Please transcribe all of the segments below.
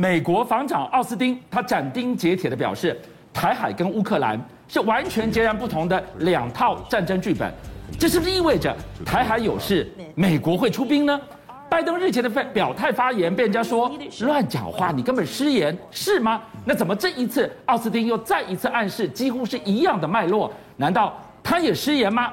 美国防长奥斯汀他斩钉截铁的表示，台海跟乌克兰是完全截然不同的两套战争剧本。这是不是意味着台海有事，美国会出兵呢？拜登日前的表态发言被人家说乱讲话，你根本失言是吗？那怎么这一次奥斯汀又再一次暗示几乎是一样的脉络？难道他也失言吗？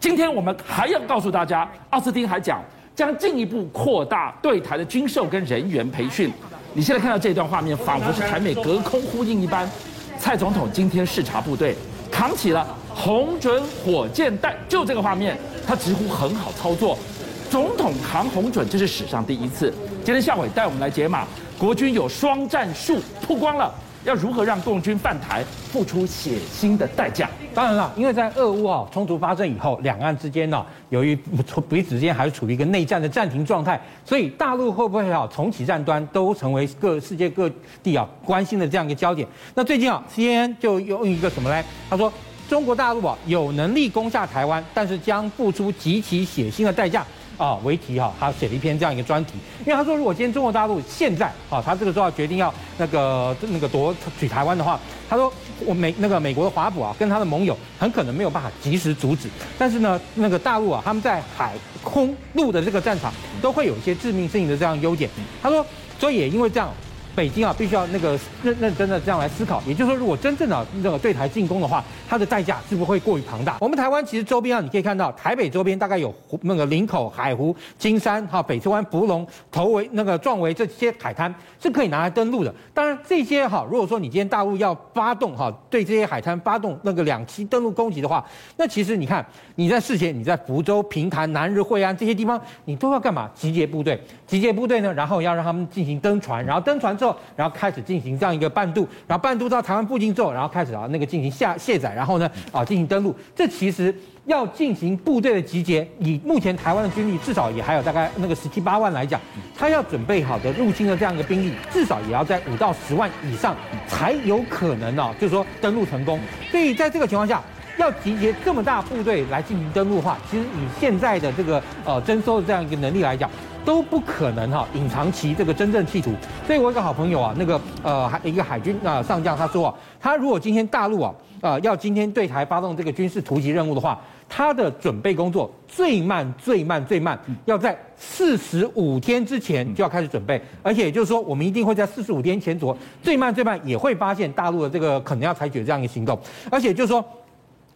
今天我们还要告诉大家，奥斯汀还讲将进一步扩大对台的军售跟人员培训。你现在看到这段画面，仿佛是台美隔空呼应一般。蔡总统今天视察部队，扛起了红准火箭弹，就这个画面，他直呼很好操作。总统扛红准，这是史上第一次。今天夏玮带我们来解码，国军有双战术曝光了。要如何让共军犯台，付出血腥的代价？当然了，因为在俄乌啊冲突发生以后，两岸之间呢，由于彼此之间还是处于一个内战的暂停状态，所以大陆会不会啊重启战端，都成为各世界各地啊关心的这样一个焦点。那最近啊，CNN 就用一个什么呢？他说，中国大陆啊有能力攻下台湾，但是将付出极其血腥的代价。啊，为题哈，他写了一篇这样一个专题，因为他说，如果今天中国大陆现在啊，他这个时候决定要那个那个夺取台湾的话，他说我美那个美国的华府啊，跟他的盟友很可能没有办法及时阻止，但是呢，那个大陆啊，他们在海空陆的这个战场都会有一些致命性的这样优点。他说，所以也因为这样。北京啊，必须要那个认认真的这样来思考。也就是说，如果真正的那个对台进攻的话，它的代价是不会过于庞大？我们台湾其实周边啊，你可以看到，台北周边大概有那个林口、海湖、金山、哈北车湾、福隆、头围、那个壮围这些海滩是可以拿来登陆的。当然，这些哈，如果说你今天大陆要发动哈，对这些海滩发动那个两栖登陆攻击的话，那其实你看你在事前你在福州、平潭、南日、惠安这些地方，你都要干嘛？集结部队，集结部队呢，然后要让他们进行登船，然后登船之后。然后开始进行这样一个半渡，然后半渡到台湾附近之后，然后开始啊那个进行下卸载，然后呢啊进行登陆。这其实要进行部队的集结，以目前台湾的军力，至少也还有大概那个十七八万来讲，他要准备好的入侵的这样一个兵力，至少也要在五到十万以上才有可能啊，就是说登陆成功。所以在这个情况下，要集结这么大部队来进行登陆的话，其实以现在的这个呃征收的这样一个能力来讲。都不可能哈隐藏其这个真正企图，所以我有一个好朋友啊，那个呃海一个海军啊上将他说啊，他如果今天大陆啊啊要今天对台发动这个军事突击任务的话，他的准备工作最慢最慢最慢要在四十五天之前就要开始准备，而且也就是说我们一定会在四十五天前左最慢最慢也会发现大陆的这个可能要采取这样一个行动，而且就是说。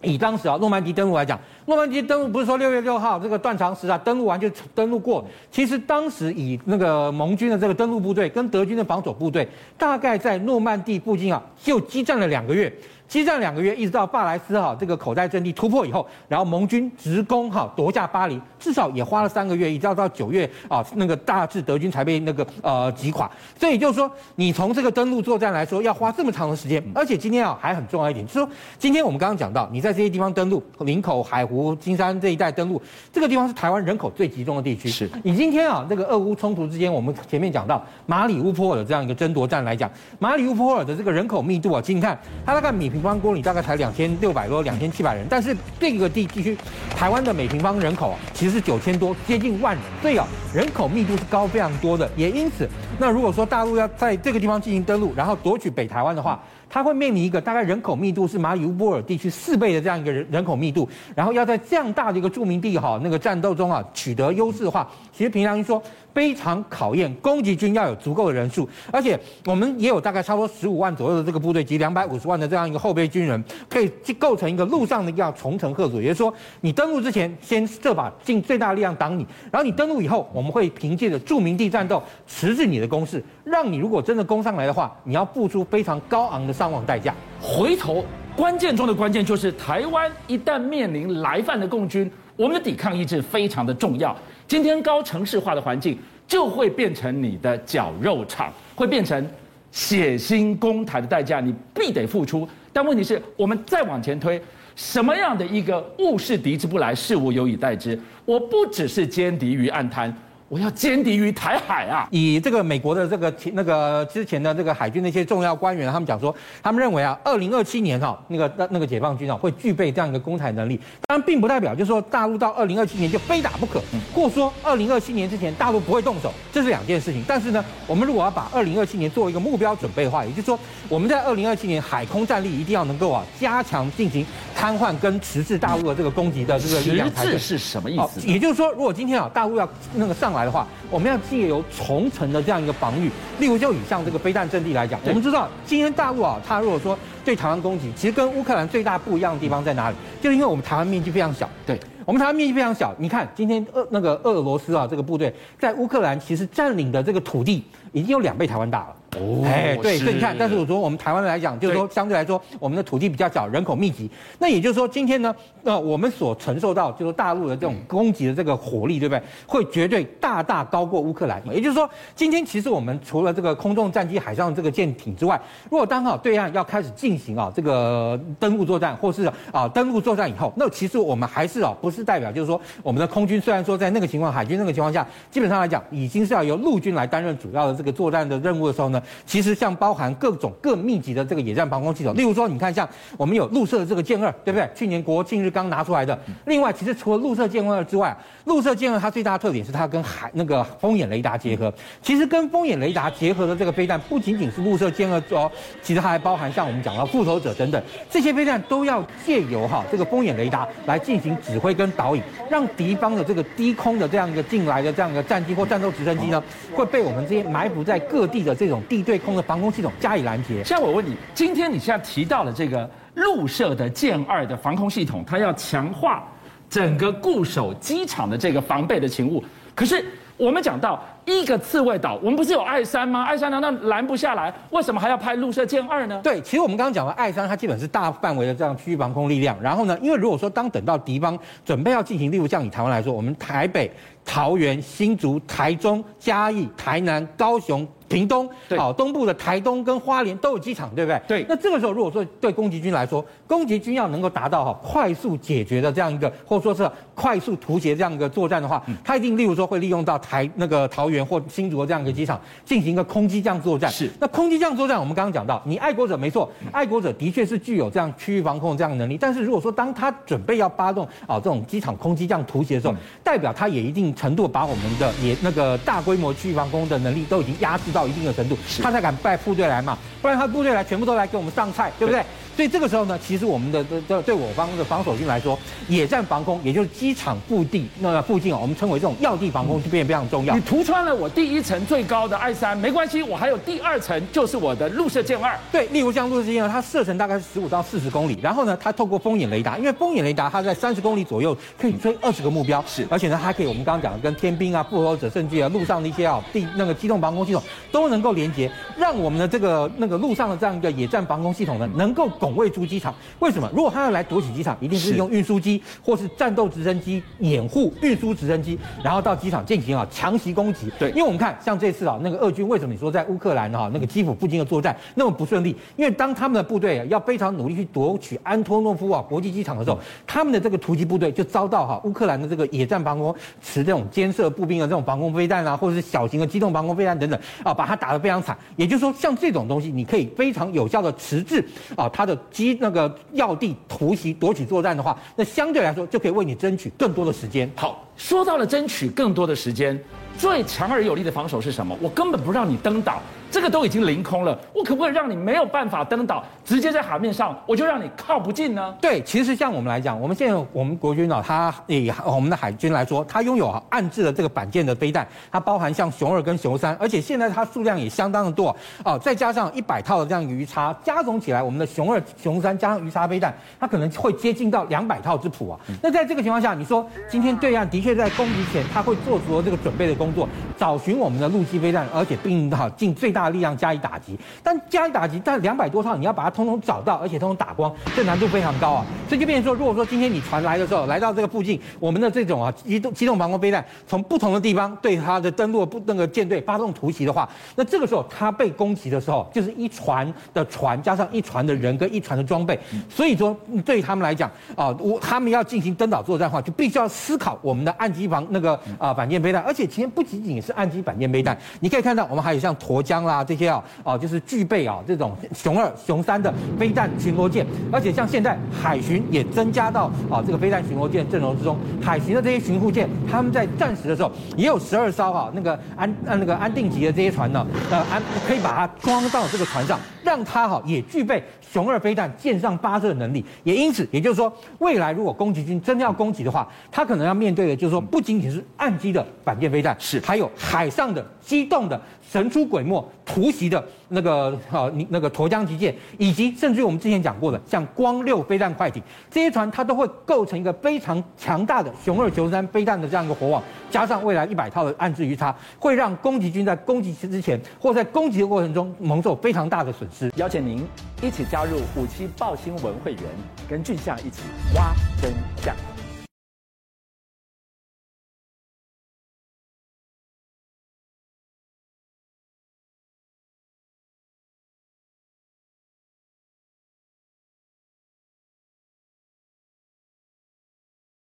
以当时啊，诺曼底登陆来讲，诺曼底登陆不是说六月六号这个断肠时啊登陆完就登陆过。其实当时以那个盟军的这个登陆部队跟德军的防守部队，大概在诺曼底附近啊就激战了两个月。激战两个月，一直到巴莱斯哈这个口袋阵地突破以后，然后盟军直攻哈夺下巴黎，至少也花了三个月，一直到到九月啊，那个大致德军才被那个呃击垮。所以就是说，你从这个登陆作战来说，要花这么长的时间，而且今天啊还很重要一点，就是说今天我们刚刚讲到，你在这些地方登陆，林口、海湖、金山这一带登陆，这个地方是台湾人口最集中的地区。是你今天啊这个俄乌冲突之间，我们前面讲到马里乌波尔的这样一个争夺战来讲，马里乌波尔的这个人口密度啊，请你看它大概每。平方公里大概才两千六百多、两千七百人，但是这个地地区，台湾的每平方人口啊，其实是九千多，接近万人，所以啊，人口密度是高非常多的。也因此，那如果说大陆要在这个地方进行登陆，然后夺取北台湾的话，他会面临一个大概人口密度是马里乌波尔地区四倍的这样一个人人口密度，然后要在这样大的一个著名地哈那个战斗中啊取得优势的话，其实平常说。非常考验攻击军要有足够的人数，而且我们也有大概差不多十五万左右的这个部队及两百五十万的这样一个后备军人，可以构成一个陆上的要重层吓阻。也就是说，你登陆之前先设法尽最大力量挡你，然后你登陆以后，我们会凭借着著名地战斗迟滞你的攻势，让你如果真的攻上来的话，你要付出非常高昂的伤亡代价。回头关键中的关键就是，台湾一旦面临来犯的共军，我们的抵抗意志非常的重要。今天高城市化的环境就会变成你的绞肉场，会变成血腥公台的代价，你必得付出。但问题是我们再往前推，什么样的一个物是敌之不来，事物有以待之。我不只是歼敌于暗滩，我要歼敌于台海啊！以这个美国的这个那个之前的这个海军的一些重要官员，他们讲说，他们认为啊，二零二七年哈，那个那那个解放军啊，会具备这样一个攻台能力。当然，并不代表就是说大陆到二零二七年就非打不可，或说二零二七年之前大陆不会动手，这是两件事情。但是呢，我们如果要把二零二七年作为一个目标准备的话，也就是说，我们在二零二七年海空战力一定要能够啊加强进行瘫痪跟迟滞大陆的这个攻击的这个力量。迟滞是什么意思？也就是说，如果今天啊大陆要那个上来的话，我们要借由重层的这样一个防御，例如就以上这个飞弹阵地来讲，我们知道今天大陆啊，它如果说对台湾攻击，其实跟乌克兰最大不一样的地方在哪里？就是因为我们台湾面积非常小，对，我们台湾面积非常小。你看今天俄那个俄罗斯啊这个部队在乌克兰其实占领的这个土地已经有两倍台湾大了。哦，哎，对，所以你看，但是我说我们台湾来讲，就是说相对来说，我们的土地比较小，人口密集。那也就是说，今天呢，呃，我们所承受到就是大陆的这种攻击的这个火力，对不对？会绝对大大高过乌克兰。也就是说，今天其实我们除了这个空中战机、海上这个舰艇之外，如果刚好对岸要开始进行啊这个登陆作战，或是啊登陆作战以后，那其实我们还是啊不是代表就是说我们的空军虽然说在那个情况，海军那个情况下，基本上来讲已经是要由陆军来担任主要的这个作战的任务的时候呢。其实像包含各种更密集的这个野战防空系统，例如说，你看像我们有陆射的这个歼二，对不对？去年国庆日刚拿出来的。另外，其实除了陆射歼二之外，陆射歼二它最大的特点是它跟海那个风眼雷达结合。其实跟风眼雷达结合的这个飞弹，不仅仅是陆射歼二哦，其实它还包含像我们讲到复仇者等等这些飞弹，都要借由哈这个风眼雷达来进行指挥跟导引，让敌方的这个低空的这样一个进来的这样一个战机或战斗直升机呢，会被我们这些埋伏在各地的这种地对空的防空系统加以拦截。现在我问你，今天你现在提到了这个陆射的歼二的防空系统，它要强化整个固守机场的这个防备的勤务。可是我们讲到一个刺猬岛，我们不是有爱山吗？爱山难道拦不下来？为什么还要派陆射舰二呢？对，其实我们刚刚讲了爱山，它基本是大范围的这样区域防空力量。然后呢，因为如果说当等到敌方准备要进行，例如像以台湾来说，我们台北、桃园、新竹、台中、嘉义、台南、高雄。屏东，好，东部的台东跟花莲都有机场，对不对？对。那这个时候，如果说对攻击军来说，攻击军要能够达到哈快速解决的这样一个，或者说是快速突袭这样一个作战的话，他一定例如说会利用到台那个桃园或新竹的这样一个机场进行一个空机这样作战。是。那空机这样作战，我们刚刚讲到，你爱国者没错，爱国者的确是具有这样区域防控这样的能力。但是如果说当他准备要发动啊这种机场空机这样突袭的时候，代表他也一定程度把我们的也那个大规模区域防空的能力都已经压制到一定的程度，他才敢派部队来嘛，不然他部队来全部都来给我们上菜，对不对？所以这个时候呢，其实我们的这这对我方的防守军来说，野战防空，也就是机场腹地那个附近啊，我们称为这种要地防空，就变得非常重要。你突穿了我第一层最高的 I 三，没关系，我还有第二层，就是我的陆射箭二。对，例如像陆射箭二，它射程大概是十五到四十公里，然后呢，它透过风眼雷达，因为风眼雷达它在三十公里左右可以追二十个目标，是，而且呢，它还可以我们刚刚讲的跟天兵啊、复仇者甚至啊路上的一些啊地那个机动防空系统都能够连接，让我们的这个那个路上的这样一个野战防空系统呢，能够拱卫住机场。为什么？如果他要来夺取机场，一定是用运输机或是战斗直升机掩护运输直升机，然后到机场进行啊强袭攻击。对，因为我们看像这次啊，那个俄军为什么你说在乌克兰哈那个基辅附近的作战那么不顺利？因为当他们的部队要非常努力去夺取安托诺夫啊国际机场的时候，他们的这个突击部队就遭到哈乌克兰的这个野战防空持这种尖射步兵的这种防空飞弹啊，或者是小型的机动防空飞弹等等啊，把它打得非常惨。也就是说，像这种东西，你可以非常有效的迟滞啊它的击那个。要地突袭夺取作战的话，那相对来说就可以为你争取更多的时间。好，说到了争取更多的时间，最强而有力的防守是什么？我根本不让你登岛。这个都已经凌空了，我可不可以让你没有办法登岛，直接在海面上，我就让你靠不近呢？对，其实像我们来讲，我们现在我们国军呢，它以我们的海军来说，它拥有暗置的这个板舰的飞弹，它包含像熊二跟熊三，而且现在它数量也相当的多哦，再加上一百套的这样鱼叉，加总起来，我们的熊二、熊三加上鱼叉飞弹，它可能会接近到两百套之谱啊。那在这个情况下，你说今天对岸的确在攻击前，他会做足了这个准备的工作，找寻我们的陆基飞弹，而且并好尽最大。力量加以打击，但加以打击，但两百多套你要把它通通找到，而且通通打光，这难度非常高啊！所以就变成说，如果说今天你船来的时候，来到这个附近，我们的这种啊机动机动防空飞弹从不同的地方对它的登陆不那个舰队发动突袭的话，那这个时候它被攻击的时候，就是一船的船加上一船的人跟一船的装备，所以说对他们来讲啊，我他们要进行登岛作战的话，就必须要思考我们的岸基防那个啊反舰飞弹，而且其实不仅仅是岸基反舰飞弹，你可以看到我们还有像沱江啦这些啊啊，就是具备啊这种熊二、熊三的飞弹巡逻舰，而且像现在海巡也增加到啊这个飞弹巡逻舰阵容之中，海巡的这些巡护舰，他们在战时的时候也有十二艘啊那个安那个安定级的这些船呢，呃安可以把它装到这个船上，让它哈也具备熊二飞弹舰上发射的能力，也因此也就是说，未来如果攻击军真的要攻击的话，他可能要面对的就是说，不仅仅是岸基的反舰飞弹，是还有海上的机动的神出鬼没突袭的那个呃那个沱江级舰，以及甚至于我们之前讲过的像光六飞弹快艇这些船，它都会构成一个非常强大的雄二、雄三飞弹的这样一个火网，加上未来一百套的岸置鱼叉，会让攻击军在攻击之前或在攻击的过程中蒙受非常大的损失。邀请您一起加入五七报新闻会员，跟俊相一起挖真相。